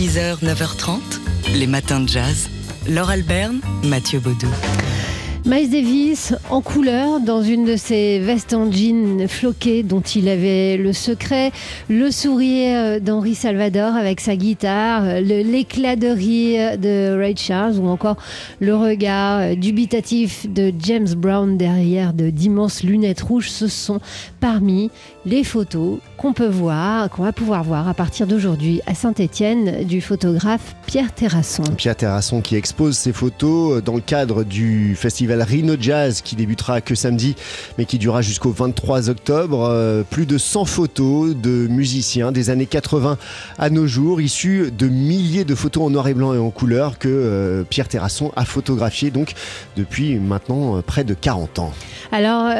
6h, 9h30, les matins de jazz. Laure Alberne, Mathieu Baudou. Miles Davis en couleur dans une de ses vestes en jean floquées dont il avait le secret, le sourire d'Henri Salvador avec sa guitare, l'éclat de rire de Ray Charles ou encore le regard dubitatif de James Brown derrière de d'immenses lunettes rouges. Ce sont parmi les photos qu'on peut voir, qu'on va pouvoir voir à partir d'aujourd'hui à Saint-Étienne du photographe Pierre Terrasson. Pierre Terrasson qui expose ses photos dans le cadre du festival Rhino Jazz qui débutera que samedi mais qui durera jusqu'au 23 octobre. Euh, plus de 100 photos de musiciens des années 80 à nos jours, issus de milliers de photos en noir et blanc et en couleur que euh, Pierre Terrasson a photographié donc depuis maintenant euh, près de 40 ans. Alors,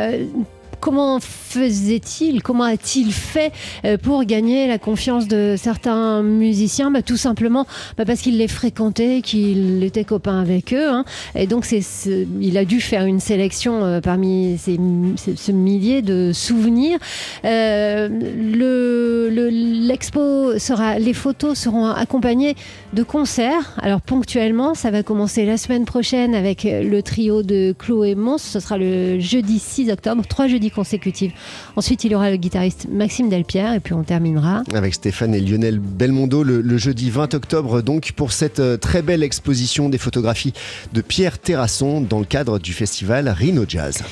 comment faisait-il Comment a-t-il fait euh, pour gagner la confiance de certains musiciens? Bah, Tout simplement bah, parce qu'il les fréquentait, qu'il était copain avec eux. Hein. Et donc, il a dû faire une sélection euh, parmi ce millier de souvenirs. Euh, le, l'expo sera, les photos seront accompagnées de concerts. Alors, ponctuellement, ça va commencer la semaine prochaine avec le trio de Chloé Mons. Ce sera le jeudi 6 octobre, trois jeudis consécutifs Ensuite, il y aura le guitariste Maxime Delpierre et puis on terminera avec Stéphane et Lionel Belmondo le, jeudi 20 octobre donc pour cette euh, très belle exposition des photographies de Pierre Terrasson dans le cadre du festival Rhino Jazz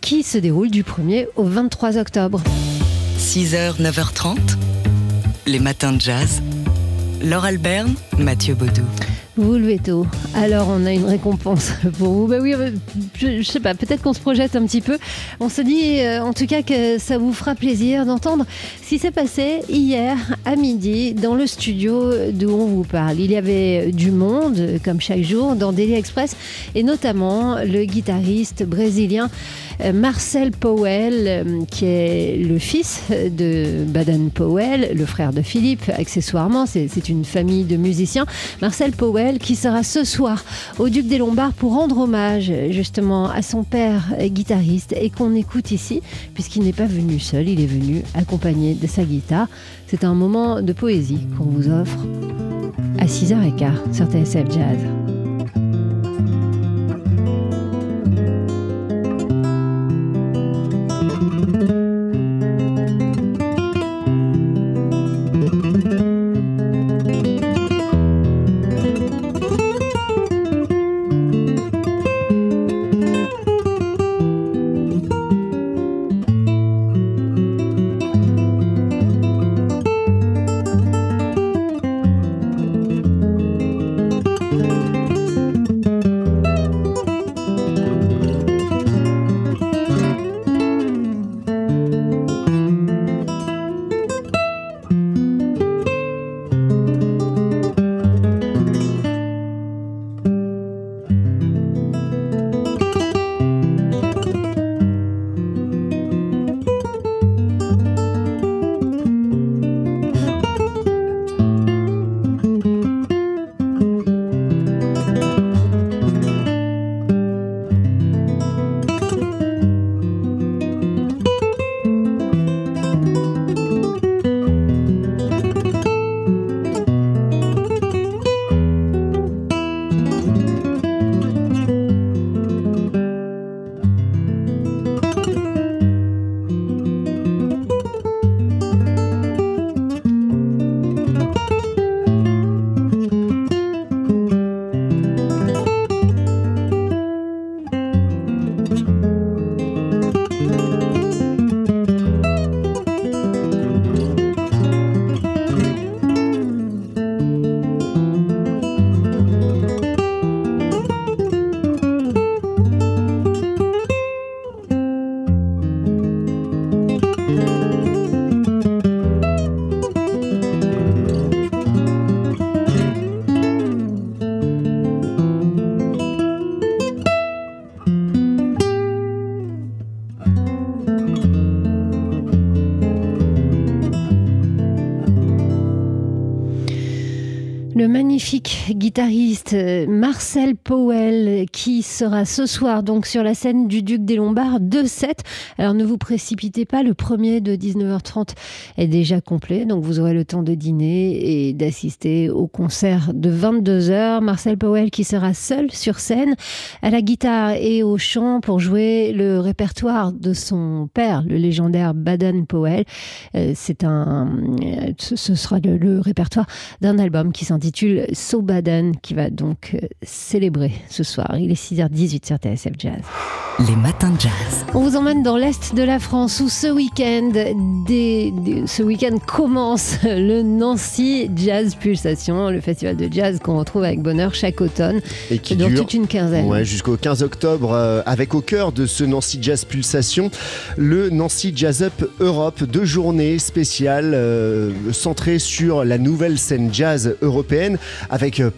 qui se déroule du 1er au 23 octobre. 6h, 9h30, les matins de jazz. Laure Alberne, Mathieu Baudou. Vous levez tôt. Alors on a une récompense pour vous. Bah oui, euh, je, sais pas, peut-être qu'on se projette un petit peu. On se dit euh, en tout cas que ça vous fera plaisir d'entendre ce qui s'est passé hier à midi dans le studio d'où on vous parle. Il y avait du monde, comme chaque jour, dans Daily Express, et notamment le guitariste brésilien euh, Marcel Powell, qui est le fils de Baden Powell, le frère de Philippe, accessoirement. C'est une famille de musiciens. Marcel Powell qui sera ce soir au Duc des Lombards pour rendre hommage justement à son père guitariste et qu'on écoute ici puisqu'il n'est pas venu seul, il est venu accompagné de sa guitare. C'est un moment de poésie qu'on vous offre à 6h15 sur TSF Jazz. Guitariste euh, Marcel Powell qui sera ce soir donc sur la scène du Duc des Lombards de 7. Alors ne vous précipitez pas, le premier de 19h30 est déjà complet, donc vous aurez le temps de dîner et d'assister au concert de 22h. Marcel Powell qui sera seul sur scène à la guitare et au chant pour jouer le répertoire de son père, le légendaire Baden Powell. Euh, c'est un, euh, ce sera le, le répertoire d'un album qui s'intitule So Baden qui va donc euh, célébrer ce soir. Il est 6h18 sur TSF Jazz. Les matins de jazz. On vous emmène dans l'est de la France où ce week-end, ce week-end commence le Nancy Jazz Pulsation, le festival de jazz qu'on retrouve avec bonheur chaque automne. Et qui dure, toute une quinzaine. Ouais, jusqu'au 15 octobre, euh, avec au cœur de ce Nancy Jazz Pulsation, le Nancy Jazz Up Europe, deux journées spéciales euh, centrées sur la nouvelle scène jazz européenne, avec euh,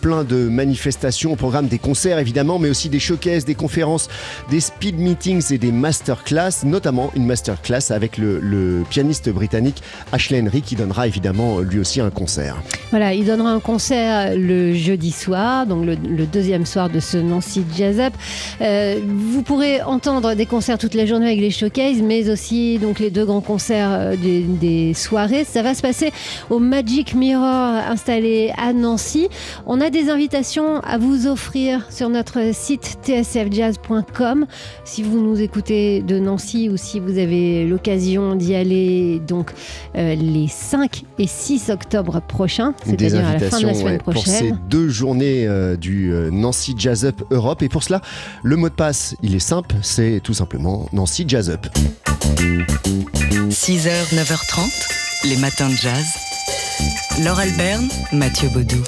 plein, de manifestations au programme, des concerts évidemment, mais aussi des showcases, des conférences, des speed meetings et des masterclass, notamment une masterclass avec le, pianiste britannique Ashley Henry qui donnera évidemment lui aussi un concert. Voilà, il donnera un concert le jeudi soir, donc le, deuxième soir de ce Nancy Jazz Up. Euh, vous pourrez entendre des concerts toute la journée avec les showcases, mais aussi donc les deux grands concerts euh, des soirées. Ça va se passer au Magic Mirror installé à Nancy. On a des invitations à vous offrir sur notre site tsfjazz.com si vous nous écoutez de Nancy ou si vous avez l'occasion d'y aller donc euh, les 5 et 6 octobre prochains, c'est-à-dire à la fin de la semaine ouais, prochaine. Pour ces deux journées euh, du euh, Nancy Jazz Up Europe. Et pour cela, le mot de passe, il est simple, c'est tout simplement Nancy Jazz Up. 6h, 9h30, les matins de jazz. Laure Alberne, Mathieu Baudou.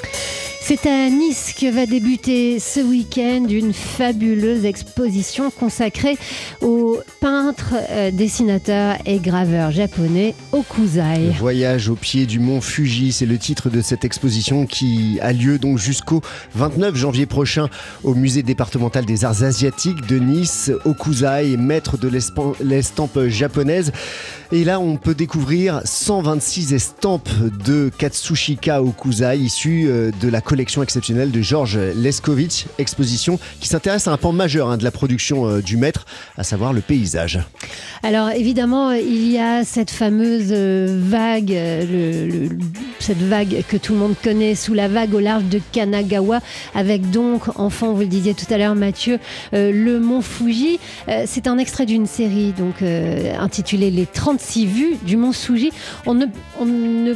C'est à Nice que va débuter ce week-end une fabuleuse exposition consacrée aux peintres, euh, dessinateurs et graveurs japonais Okuzai. Voyage au pied du mont Fuji, c'est le titre de cette exposition qui a lieu donc jusqu'au 29 janvier prochain au musée départemental des arts asiatiques de Nice. Okuzai, maître de l'estampe japonaise. Et là, on peut découvrir 126 estampes de Katsushika Okuzai issues euh, de la collection exceptionnelle de Georges Leskovitch, exposition qui s'intéresse à un pan majeur hein, de la production euh, du maître, à savoir le paysage. Alors évidemment, il y a cette fameuse euh, vague, le, cette vague que tout le monde connaît, sous la vague au large de Kanagawa, avec donc, enfant, vous le disiez tout à l'heure Mathieu, euh, le mont Fuji. Euh, c'est un extrait d'une série donc intitulée Les 36 vues du mont Fuji. On ne, on ne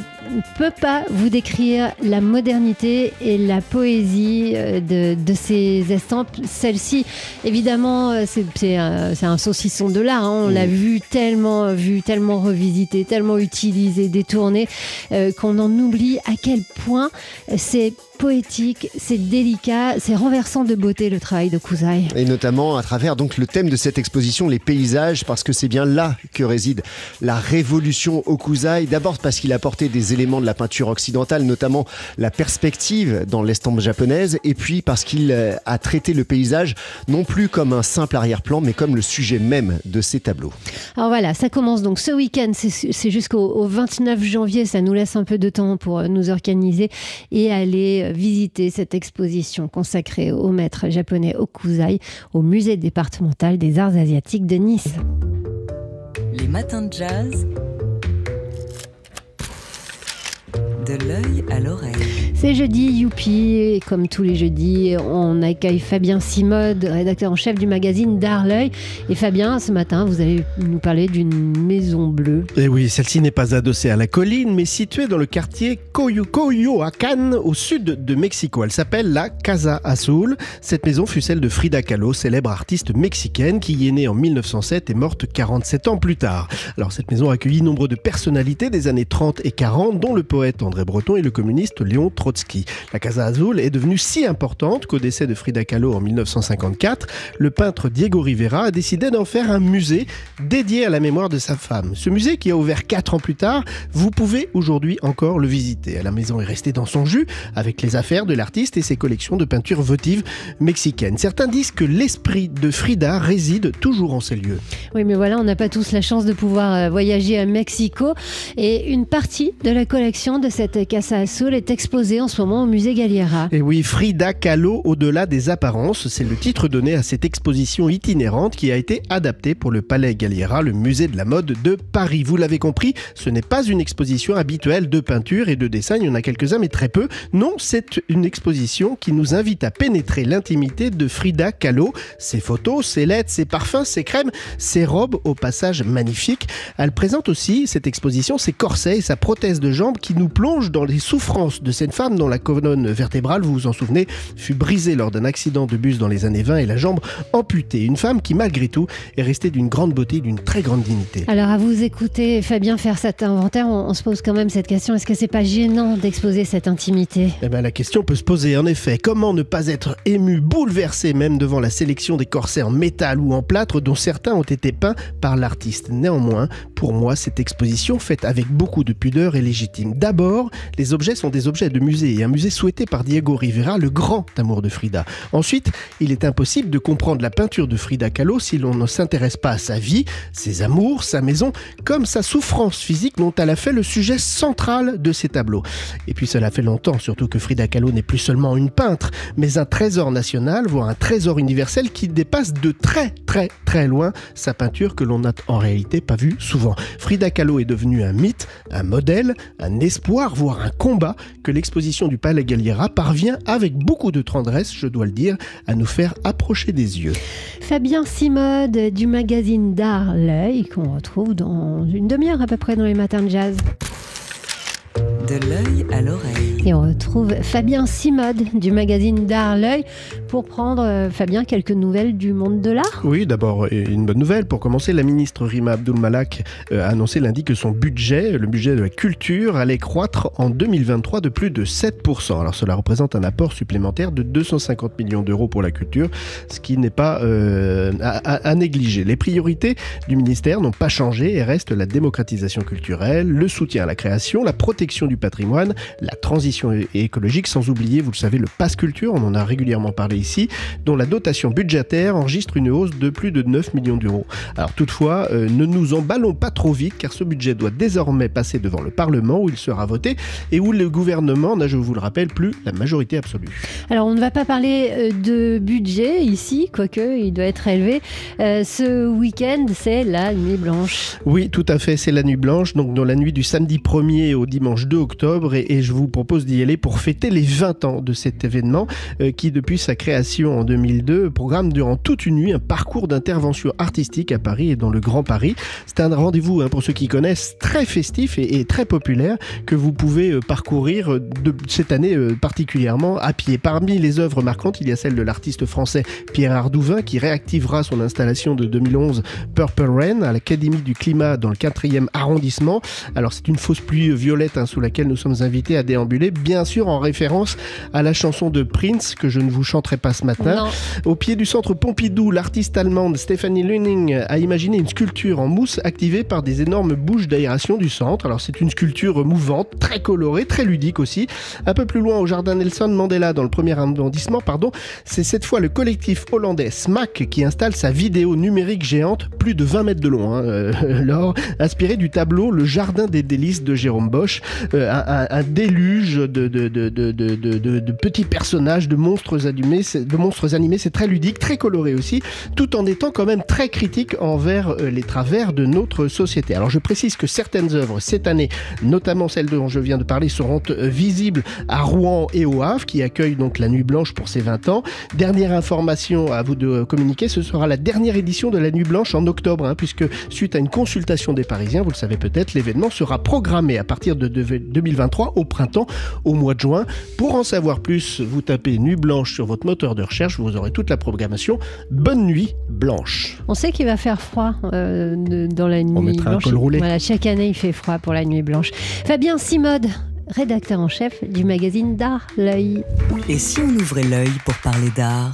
peut pas vous décrire la modernité et la poésie de, de ces estampes. Celle-ci, évidemment, c'est un, un, saucisson de l'art. Hein. On mmh. l'a vu tellement vu, tellement revisité, tellement utilisé, détourné, euh, qu'on en oublie à quel point c'est poétique, c'est délicat, c'est renversant de beauté le travail de Kuzai. Et notamment à travers donc le thème de cette exposition, les paysages, parce que c'est bien là que réside la révolution Okuzai. D'abord parce qu'il a apporté des éléments de la peinture occidentale, notamment la perspective dans l'estampe japonaise, et puis parce qu'il a traité le paysage non plus comme un simple arrière-plan, mais comme le sujet même de ses tableaux. Alors voilà, ça commence donc ce week-end, c'est jusqu'au 29 janvier, ça nous laisse un peu de temps pour nous organiser et aller visiter cette exposition consacrée au maître japonais Okuzai au musée départemental des arts asiatiques de Nice. Les matins de jazz. De l'œil à l'oreille. C'est jeudi, youpi, et comme tous les jeudis, on accueille Fabien Simode, rédacteur en chef du magazine D'Arleuil. Et Fabien, ce matin, vous allez nous parler d'une maison bleue. Et oui, celle-ci n'est pas adossée à la colline, mais située dans le quartier Coyoacán, au sud de Mexico. Elle s'appelle la Casa Azul. Cette maison fut celle de Frida Kahlo, célèbre artiste mexicaine qui y est née en 1907 et morte 47 ans plus tard. Alors cette maison a accueilli nombre de personnalités des années 30 et 40, dont le poète André Breton et le communiste Léon Trotsky. La Casa Azul est devenue si importante qu'au décès de Frida Kahlo en 1954, le peintre Diego Rivera a décidé d'en faire un musée dédié à la mémoire de sa femme. Ce musée qui a ouvert 4 ans plus tard, vous pouvez aujourd'hui encore le visiter. La maison est restée dans son jus avec les affaires de l'artiste et ses collections de peintures votives mexicaines. Certains disent que l'esprit de Frida réside toujours en ces lieux. Oui, mais voilà, on n'a pas tous la chance de pouvoir voyager à Mexico et une partie de la collection de cette cette Azul est exposée en ce moment au musée Galliera. Et oui, Frida Kahlo au-delà des apparences, c'est le titre donné à cette exposition itinérante qui a été adaptée pour le Palais Galliera, le musée de la mode de Paris. Vous l'avez compris, ce n'est pas une exposition habituelle de peinture et de dessin, il y en a quelques-uns mais très peu. Non, c'est une exposition qui nous invite à pénétrer l'intimité de Frida Kahlo, ses photos, ses lettres, ses parfums, ses crèmes, ses robes au passage magnifique. Elle présente aussi cette exposition ses corsets et sa prothèse de jambe qui nous plonge dans les souffrances de cette femme dont la colonne vertébrale, vous vous en souvenez, fut brisée lors d'un accident de bus dans les années 20 et la jambe amputée. Une femme qui, malgré tout, est restée d'une grande beauté, d'une très grande dignité. Alors, à vous écouter Fabien faire cet inventaire, on, se pose quand même cette question est-ce que c'est pas gênant d'exposer cette intimité? Eh bien, la question peut se poser en effet. Comment ne pas être ému, bouleversé même devant la sélection des corsets en métal ou en plâtre dont certains ont été peints par l'artiste? Néanmoins, pour moi, cette exposition faite avec beaucoup de pudeur est légitime. D'abord, les objets sont des objets de musée et un musée souhaité par Diego Rivera, le grand amour de Frida. Ensuite, il est impossible de comprendre la peinture de Frida Kahlo si l'on ne s'intéresse pas à sa vie, ses amours, sa maison, comme sa souffrance physique dont elle a fait le sujet central de ses tableaux. Et puis cela fait longtemps, surtout que Frida Kahlo n'est plus seulement une peintre, mais un trésor national, voire un trésor universel qui dépasse de très très très loin sa peinture que l'on n'a en réalité pas vue souvent. Frida Kahlo est devenue un mythe, un modèle, un espoir, voire un combat que l'exposition du Palais Galliera parvient avec beaucoup de tendresse, je dois le dire, à nous faire approcher des yeux. Fabien Simode du magazine d'art L'œil qu'on retrouve dans une demi-heure à peu près dans les matins de jazz. De l'œil à l'oreille. Et on retrouve Fabien Simode du magazine D'Art L'œil pour prendre, euh, Fabien, quelques nouvelles du monde de l'art. Oui, d'abord, une bonne nouvelle. Pour commencer, la ministre Rima Abdul Malak euh, a annoncé lundi que son budget, le budget de la culture, allait croître en 2023 de plus de 7%. Alors cela représente un apport supplémentaire de 250 millions d'euros pour la culture, ce qui n'est pas euh, à, à négliger. Les priorités du ministère n'ont pas changé et restent la démocratisation culturelle, le soutien à la création, la protection du patrimoine, la transition écologique, sans oublier, vous le savez, le pass culture, on en a régulièrement parlé ici, dont la dotation budgétaire enregistre une hausse de plus de 9 millions d'euros. Alors toutefois, euh, ne nous emballons pas trop vite, car ce budget doit désormais passer devant le Parlement, où il sera voté, et où le gouvernement n'a, je vous le rappelle, plus la majorité absolue. Alors on ne va pas parler euh, de budget ici, quoique il doit être élevé. Euh, ce week-end, c'est la nuit blanche. Oui, tout à fait, c'est la nuit blanche, donc dans la nuit du samedi 1er au dimanche 2 octobre et, je vous propose d'y aller pour fêter les 20 ans de cet événement euh, qui, depuis sa création en 2002, programme durant toute une nuit un parcours d'intervention artistique à Paris et dans le Grand Paris. C'est un rendez-vous, hein, pour ceux qui connaissent, très festif et, très populaire que vous pouvez euh, parcourir euh, cette année particulièrement à pied. Parmi les œuvres marquantes, il y a celle de l'artiste français Pierre Ardouvin qui réactivera son installation de 2011 Purple Rain à l'Académie du Climat dans le 4e arrondissement. Alors c'est une fausse pluie violette hein, sous laquelle nous sommes invités à déambuler, bien sûr en référence à la chanson de Prince que je ne vous chanterai pas ce matin. Au pied du centre Pompidou, l'artiste allemande Stephanie Lüning a imaginé une sculpture en mousse activée par des énormes bouches d'aération du centre. Alors c'est une sculpture mouvante, très colorée, très ludique aussi. Un peu plus loin au jardin Nelson Mandela dans le premier arrondissement, pardon, c'est cette fois le collectif hollandais SMAC qui installe sa vidéo numérique géante, plus de 20 mètres de long, hein, euh, inspirée du tableau Le Jardin des délices de Jérôme Bosch. Euh, un, déluge de, petits personnages, de monstres animés, de monstres animés, c'est très ludique, très coloré aussi, tout en étant quand même très critique envers euh, les travers de notre société. Alors je précise que certaines œuvres cette année, notamment celles dont je viens de parler, seront euh, visibles à Rouen et au Havre, qui accueillent donc la Nuit Blanche pour ses 20 ans. Dernière information à vous de communiquer, ce sera la dernière édition de la Nuit Blanche en octobre, hein, puisque suite à une consultation des Parisiens, vous le savez peut-être, l'événement sera programmé à partir de 2023 au printemps, au mois de juin. Pour en savoir plus, vous tapez Nuit Blanche sur votre moteur de recherche, vous aurez toute la programmation. Bonne nuit blanche. On sait qu'il va faire froid euh, dans la nuit blanche. Voilà, chaque année il fait froid pour la nuit blanche. Fabien Simode, rédacteur en chef du magazine d'art L'œil. Et si on ouvrait l'œil pour parler d'art?